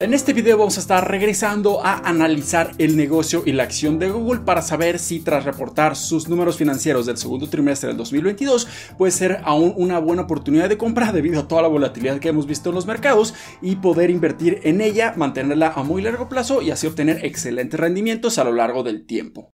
En este video vamos a estar regresando a analizar el negocio y la acción de Google para saber si tras reportar sus números financieros del segundo trimestre del 2022 puede ser aún una buena oportunidad de compra debido a toda la volatilidad que hemos visto en los mercados y poder invertir en ella, mantenerla a muy largo plazo y así obtener excelentes rendimientos a lo largo del tiempo.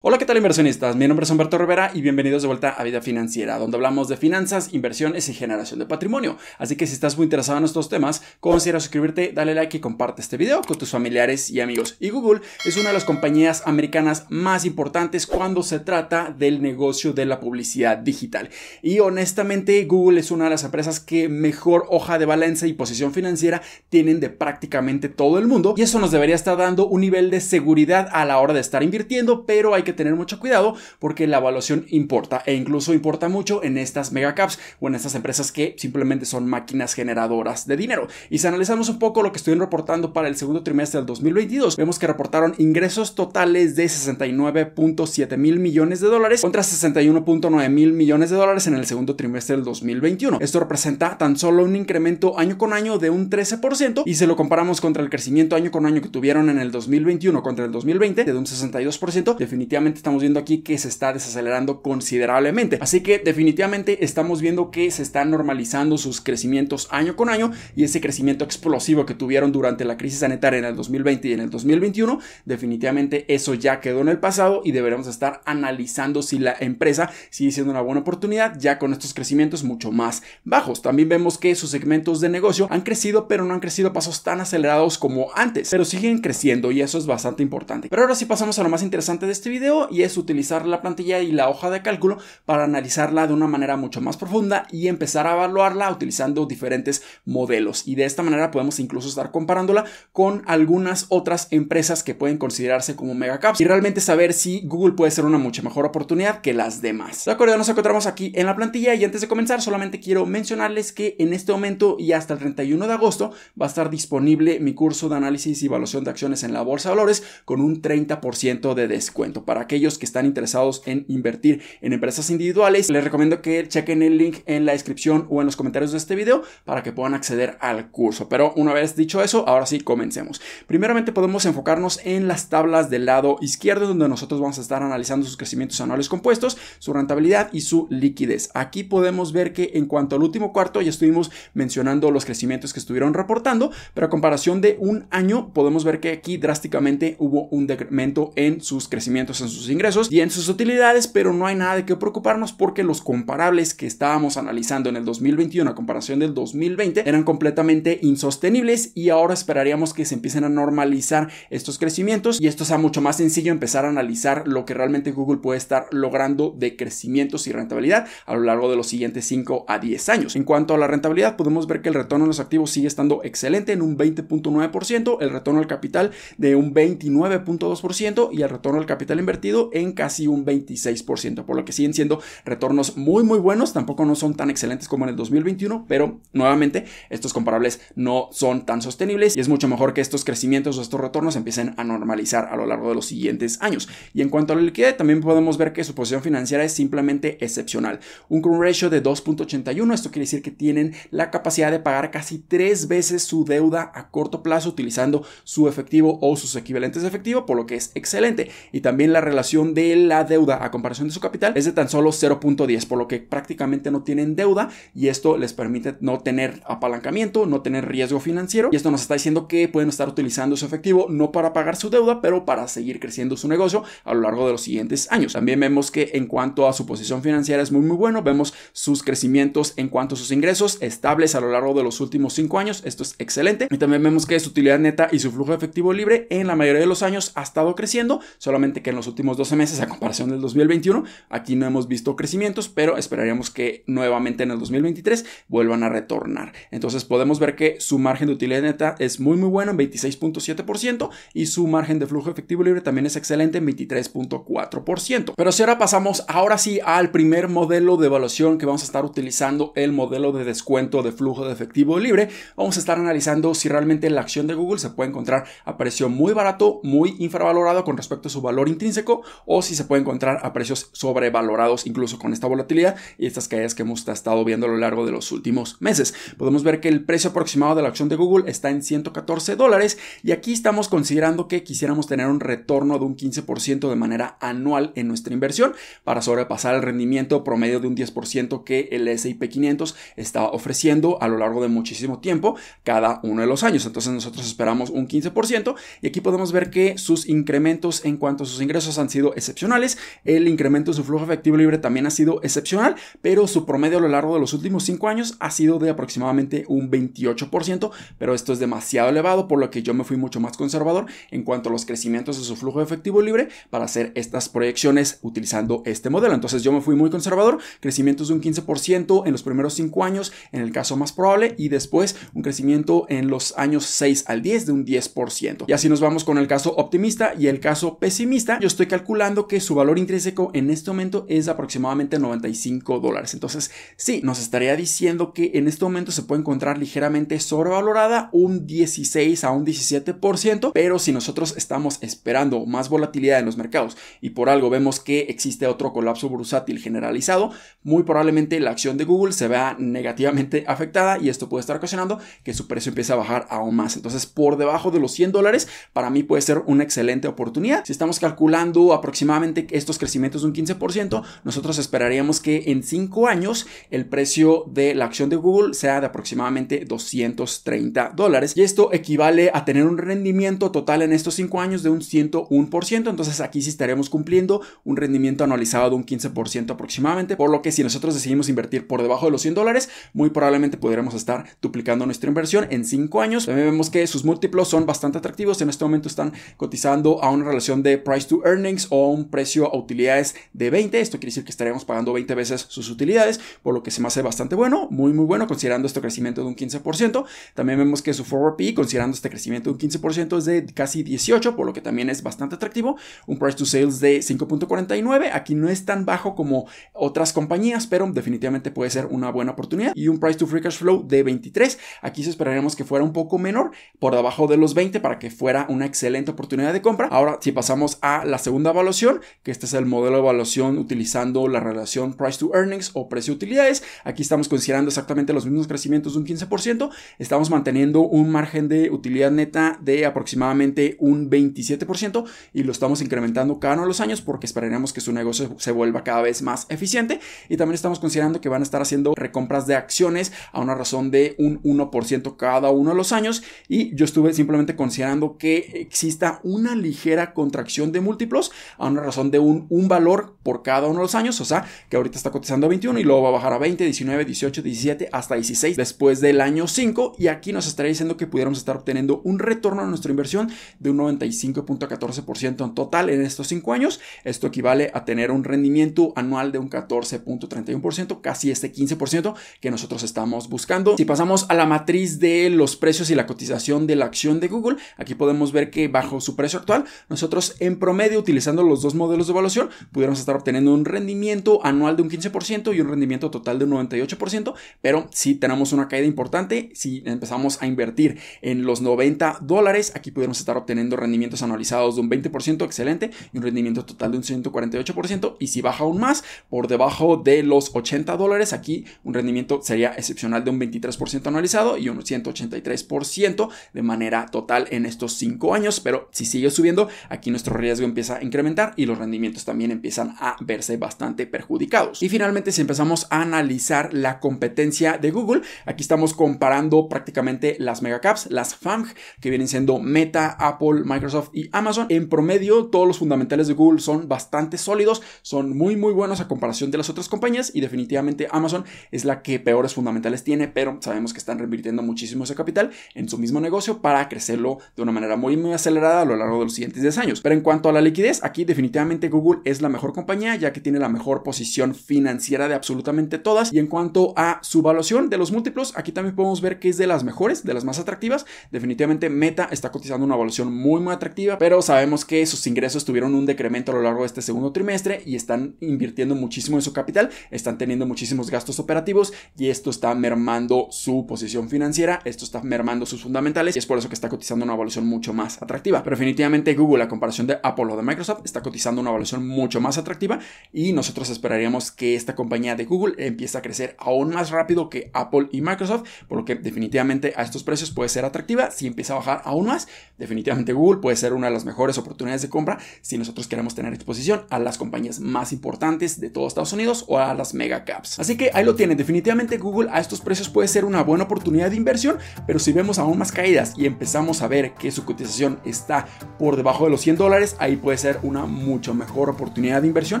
Hola, ¿qué tal inversionistas? Mi nombre es Humberto Rivera y bienvenidos de vuelta a Vida Financiera, donde hablamos de finanzas, inversiones y generación de patrimonio. Así que si estás muy interesado en estos temas, considera suscribirte, dale like y comparte este video con tus familiares y amigos. Y Google es una de las compañías americanas más importantes cuando se trata del negocio de la publicidad digital. Y honestamente, Google es una de las empresas que mejor hoja de balance y posición financiera tienen de prácticamente todo el mundo. Y eso nos debería estar dando un nivel de seguridad a la hora de estar invirtiendo, pero hay que tener mucho cuidado porque la evaluación importa e incluso importa mucho en estas megacaps o en estas empresas que simplemente son máquinas generadoras de dinero. Y si analizamos un poco lo que estuvieron reportando para el segundo trimestre del 2022, vemos que reportaron ingresos totales de 69.7 mil millones de dólares contra 61.9 mil millones de dólares en el segundo trimestre del 2021. Esto representa tan solo un incremento año con año de un 13% y si lo comparamos contra el crecimiento año con año que tuvieron en el 2021 contra el 2020 de un 62%, definitivamente estamos viendo aquí que se está desacelerando considerablemente. Así que definitivamente estamos viendo que se están normalizando sus crecimientos año con año y ese crecimiento explosivo que tuvieron durante la crisis sanitaria en el 2020 y en el 2021, definitivamente eso ya quedó en el pasado y deberemos estar analizando si la empresa sigue siendo una buena oportunidad ya con estos crecimientos mucho más bajos. También vemos que sus segmentos de negocio han crecido, pero no han crecido a pasos tan acelerados como antes, pero siguen creciendo y eso es bastante importante. Pero ahora sí pasamos a lo más interesante de este video y es utilizar la plantilla y la hoja de cálculo para analizarla de una manera mucho más profunda y empezar a evaluarla utilizando diferentes modelos. Y de esta manera podemos incluso estar comparándola con algunas otras empresas que pueden considerarse como megacaps y realmente saber si Google puede ser una mucha mejor oportunidad que las demás. De acuerdo, nos encontramos aquí en la plantilla y antes de comenzar solamente quiero mencionarles que en este momento y hasta el 31 de agosto va a estar disponible mi curso de análisis y evaluación de acciones en la bolsa de valores con un 30% de descuento para aquellos que están interesados en invertir en empresas individuales, les recomiendo que chequen el link en la descripción o en los comentarios de este video para que puedan acceder al curso. Pero una vez dicho eso, ahora sí comencemos. Primeramente podemos enfocarnos en las tablas del lado izquierdo donde nosotros vamos a estar analizando sus crecimientos anuales compuestos, su rentabilidad y su liquidez. Aquí podemos ver que en cuanto al último cuarto ya estuvimos mencionando los crecimientos que estuvieron reportando, pero a comparación de un año podemos ver que aquí drásticamente hubo un decremento en sus crecimientos en sus ingresos y en sus utilidades, pero no hay nada de qué preocuparnos porque los comparables que estábamos analizando en el 2021 a comparación del 2020 eran completamente insostenibles y ahora esperaríamos que se empiecen a normalizar estos crecimientos y esto sea mucho más sencillo empezar a analizar lo que realmente Google puede estar logrando de crecimientos y rentabilidad a lo largo de los siguientes 5 a 10 años. En cuanto a la rentabilidad, podemos ver que el retorno en los activos sigue estando excelente en un 20.9%, el retorno al capital de un 29.2% y el retorno al capital invertido en casi un 26%, por lo que siguen siendo retornos muy muy buenos, tampoco no son tan excelentes como en el 2021, pero nuevamente estos comparables no son tan sostenibles y es mucho mejor que estos crecimientos o estos retornos empiecen a normalizar a lo largo de los siguientes años. Y en cuanto a la liquidez, también podemos ver que su posición financiera es simplemente excepcional. Un current ratio de 2.81, esto quiere decir que tienen la capacidad de pagar casi tres veces su deuda a corto plazo utilizando su efectivo o sus equivalentes de efectivo, por lo que es excelente. Y también la relación de la deuda a comparación de su capital es de tan solo 0.10, por lo que prácticamente no tienen deuda y esto les permite no tener apalancamiento, no tener riesgo financiero y esto nos está diciendo que pueden estar utilizando su efectivo no para pagar su deuda, pero para seguir creciendo su negocio a lo largo de los siguientes años. También vemos que en cuanto a su posición financiera es muy muy bueno, vemos sus crecimientos en cuanto a sus ingresos estables a lo largo de los últimos 5 años, esto es excelente. Y también vemos que su utilidad neta y su flujo de efectivo libre en la mayoría de los años ha estado creciendo, solamente que en los últimos 12 meses a comparación del 2021. Aquí no hemos visto crecimientos, pero esperaríamos que nuevamente en el 2023 vuelvan a retornar. Entonces podemos ver que su margen de utilidad neta es muy muy bueno en 26.7% y su margen de flujo efectivo libre también es excelente en 23.4%. Pero si ahora pasamos ahora sí al primer modelo de evaluación que vamos a estar utilizando, el modelo de descuento de flujo de efectivo libre, vamos a estar analizando si realmente la acción de Google se puede encontrar a precio muy barato, muy infravalorado con respecto a su valor intrínseco intrínseco o si se puede encontrar a precios sobrevalorados incluso con esta volatilidad y estas caídas que hemos estado viendo a lo largo de los últimos meses. Podemos ver que el precio aproximado de la acción de Google está en 114 dólares y aquí estamos considerando que quisiéramos tener un retorno de un 15% de manera anual en nuestra inversión para sobrepasar el rendimiento promedio de un 10% que el S&P 500 está ofreciendo a lo largo de muchísimo tiempo cada uno de los años. Entonces nosotros esperamos un 15% y aquí podemos ver que sus incrementos en cuanto a sus ingresos han sido excepcionales. El incremento de su flujo efectivo libre también ha sido excepcional, pero su promedio a lo largo de los últimos 5 años ha sido de aproximadamente un 28%, pero esto es demasiado elevado, por lo que yo me fui mucho más conservador en cuanto a los crecimientos de su flujo efectivo libre para hacer estas proyecciones utilizando este modelo. Entonces yo me fui muy conservador, crecimientos de un 15% en los primeros 5 años en el caso más probable y después un crecimiento en los años 6 al 10 de un 10%. Y así nos vamos con el caso optimista y el caso pesimista. Calculando que su valor intrínseco en este momento es aproximadamente 95 dólares. Entonces sí, nos estaría diciendo que en este momento se puede encontrar ligeramente sobrevalorada un 16 a un 17%, pero si nosotros estamos esperando más volatilidad en los mercados y por algo vemos que existe otro colapso bursátil generalizado, muy probablemente la acción de Google se vea negativamente afectada y esto puede estar ocasionando que su precio empiece a bajar aún más. Entonces, por debajo de los 100 dólares, para mí puede ser una excelente oportunidad. Si estamos calculando aproximadamente estos crecimientos de un 15%, nosotros esperaríamos que en 5 años el precio de la acción de Google sea de aproximadamente 230 dólares y esto equivale a tener un rendimiento total en estos 5 años de un 101%, entonces aquí sí estaremos cumpliendo un rendimiento anualizado de un 15% aproximadamente, por lo que si nosotros decidimos invertir por debajo de los 100 dólares, muy probablemente podremos estar duplicando nuestra inversión en 5 años. También vemos que sus múltiplos son bastante atractivos, en este momento están cotizando a una relación de price to earnings o un precio a utilidades de 20, esto quiere decir que estaremos pagando 20 veces sus utilidades, por lo que se me hace bastante bueno, muy muy bueno considerando este crecimiento de un 15%. También vemos que su forward P, considerando este crecimiento de un 15%, es de casi 18, por lo que también es bastante atractivo. Un price to sales de 5.49, aquí no es tan bajo como otras compañías, pero definitivamente puede ser una buena oportunidad. Y un price to free cash flow de 23, aquí se esperaríamos que fuera un poco menor, por debajo de los 20, para que fuera una excelente oportunidad de compra. Ahora, si pasamos a la evaluación, que este es el modelo de evaluación utilizando la relación price to earnings o precio utilidades, aquí estamos considerando exactamente los mismos crecimientos de un 15%, estamos manteniendo un margen de utilidad neta de aproximadamente un 27% y lo estamos incrementando cada uno de los años porque esperaríamos que su negocio se vuelva cada vez más eficiente. Y también estamos considerando que van a estar haciendo recompras de acciones a una razón de un 1% cada uno de los años. Y yo estuve simplemente considerando que exista una ligera contracción de múltiplos a una razón de un, un valor por cada uno de los años, o sea que ahorita está cotizando a 21 y luego va a bajar a 20, 19, 18, 17 hasta 16 después del año 5 y aquí nos estaría diciendo que pudiéramos estar obteniendo un retorno a nuestra inversión de un 95.14% en total en estos 5 años. Esto equivale a tener un rendimiento anual de un 14.31%, casi este 15% que nosotros estamos buscando. Si pasamos a la matriz de los precios y la cotización de la acción de Google, aquí podemos ver que bajo su precio actual, nosotros en promedio utilizando los dos modelos de evaluación, pudiéramos estar obteniendo un rendimiento anual de un 15% y un rendimiento total de un 98%, pero si tenemos una caída importante, si empezamos a invertir en los 90 dólares, aquí pudiéramos estar obteniendo rendimientos anualizados de un 20% excelente y un rendimiento total de un 148%. Y si baja aún más, por debajo de los 80 dólares, aquí un rendimiento sería excepcional de un 23% anualizado y un 183% de manera total en estos 5 años. Pero si sigue subiendo, aquí nuestro riesgo empieza a incrementar y los rendimientos también empiezan a verse bastante perjudicados. Y finalmente, si empezamos a analizar la competencia de Google, aquí estamos comparando prácticamente las megacaps, las FAMG, que vienen siendo Meta, Apple, Microsoft y Amazon. En promedio, todos los fundamentales de Google son bastante sólidos, son muy muy buenos a comparación de las otras compañías y definitivamente Amazon es la que peores fundamentales tiene, pero sabemos que están reinvirtiendo muchísimo ese capital en su mismo negocio para crecerlo de una manera muy muy acelerada a lo largo de los siguientes 10 años. Pero en cuanto a la aquí definitivamente Google es la mejor compañía ya que tiene la mejor posición financiera de absolutamente todas y en cuanto a su evaluación de los múltiplos, aquí también podemos ver que es de las mejores, de las más atractivas. Definitivamente Meta está cotizando una evaluación muy muy atractiva, pero sabemos que sus ingresos tuvieron un decremento a lo largo de este segundo trimestre y están invirtiendo muchísimo en su capital, están teniendo muchísimos gastos operativos y esto está mermando su posición financiera, esto está mermando sus fundamentales y es por eso que está cotizando una evaluación mucho más atractiva. Pero definitivamente Google a comparación de Apple o de Microsoft está cotizando una evaluación mucho más atractiva y nosotros esperaríamos que esta compañía de Google empiece a crecer aún más rápido que Apple y Microsoft, por lo que definitivamente a estos precios puede ser atractiva. Si empieza a bajar aún más, definitivamente Google puede ser una de las mejores oportunidades de compra si nosotros queremos tener exposición a las compañías más importantes de todo Estados Unidos o a las mega caps. Así que ahí lo tienen, definitivamente Google a estos precios puede ser una buena oportunidad de inversión, pero si vemos aún más caídas y empezamos a ver que su cotización está por debajo de los 100 dólares, ahí ser una mucho mejor oportunidad de inversión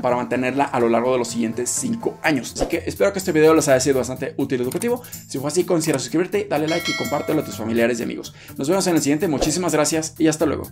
para mantenerla a lo largo de los siguientes 5 años. Así que espero que este video les haya sido bastante útil y educativo. Si fue así, considera suscribirte, dale like y compártelo a tus familiares y amigos. Nos vemos en el siguiente, muchísimas gracias y hasta luego.